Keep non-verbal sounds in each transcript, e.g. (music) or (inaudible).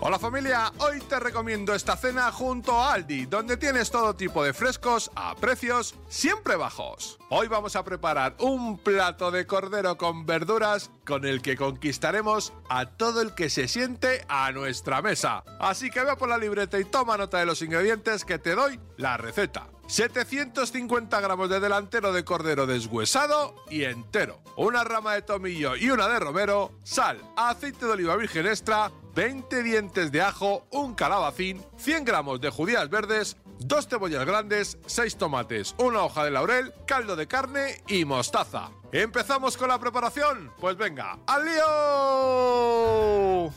Hola familia, hoy te recomiendo esta cena junto a Aldi, donde tienes todo tipo de frescos a precios siempre bajos. Hoy vamos a preparar un plato de cordero con verduras con el que conquistaremos a todo el que se siente a nuestra mesa. Así que ve por la libreta y toma nota de los ingredientes que te doy la receta. 750 gramos de delantero de cordero deshuesado y entero, una rama de tomillo y una de romero, sal, aceite de oliva virgen extra, 20 dientes de ajo, un calabacín, 100 gramos de judías verdes, dos cebollas grandes, 6 tomates, una hoja de laurel, caldo de carne y mostaza. ¿Empezamos con la preparación? Pues venga, ¡al lío!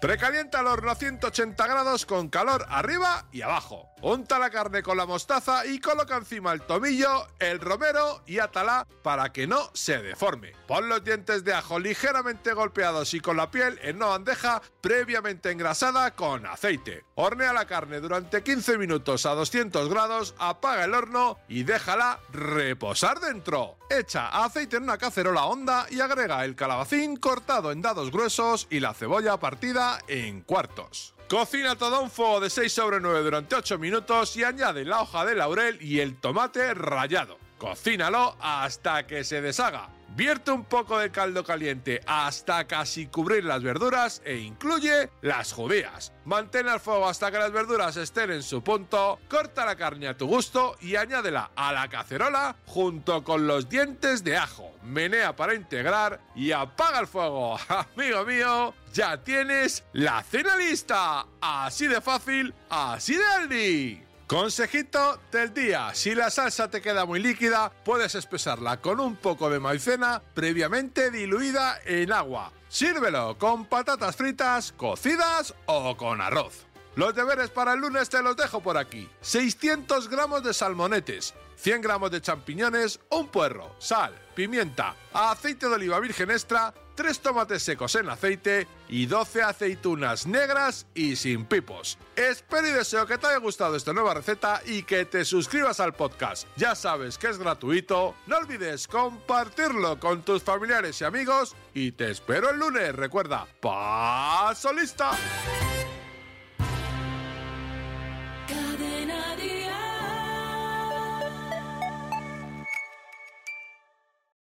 Precalienta el horno a 180 grados con calor arriba y abajo. Unta la carne con la mostaza y coloca encima el tomillo, el romero y atala para que no se deforme. Pon los dientes de ajo ligeramente golpeados y con la piel en una bandeja previamente engrasada con aceite. Hornea la carne durante 15 minutos a 200 grados, apaga el horno y déjala reposar dentro. Echa aceite en una cacerola honda y agrega el calabacín cortado en dados gruesos y la cebolla partida en cuartos. Cocina todo un fuego de 6 sobre 9 durante 8 minutos y añade la hoja de laurel y el tomate rallado. Cocínalo hasta que se deshaga. Vierte un poco de caldo caliente hasta casi cubrir las verduras e incluye las judías. Mantén el fuego hasta que las verduras estén en su punto, corta la carne a tu gusto y añádela a la cacerola junto con los dientes de ajo. Menea para integrar y apaga el fuego. (laughs) Amigo mío, ya tienes la cena lista. Así de fácil, así de Aldi. Consejito del día, si la salsa te queda muy líquida, puedes espesarla con un poco de maicena previamente diluida en agua. Sírvelo con patatas fritas, cocidas o con arroz. Los deberes para el lunes te los dejo por aquí. 600 gramos de salmonetes, 100 gramos de champiñones, un puerro, sal, pimienta, aceite de oliva virgen extra, 3 tomates secos en aceite y 12 aceitunas negras y sin pipos. Espero y deseo que te haya gustado esta nueva receta y que te suscribas al podcast. Ya sabes que es gratuito, no olvides compartirlo con tus familiares y amigos y te espero el lunes. Recuerda, paso lista.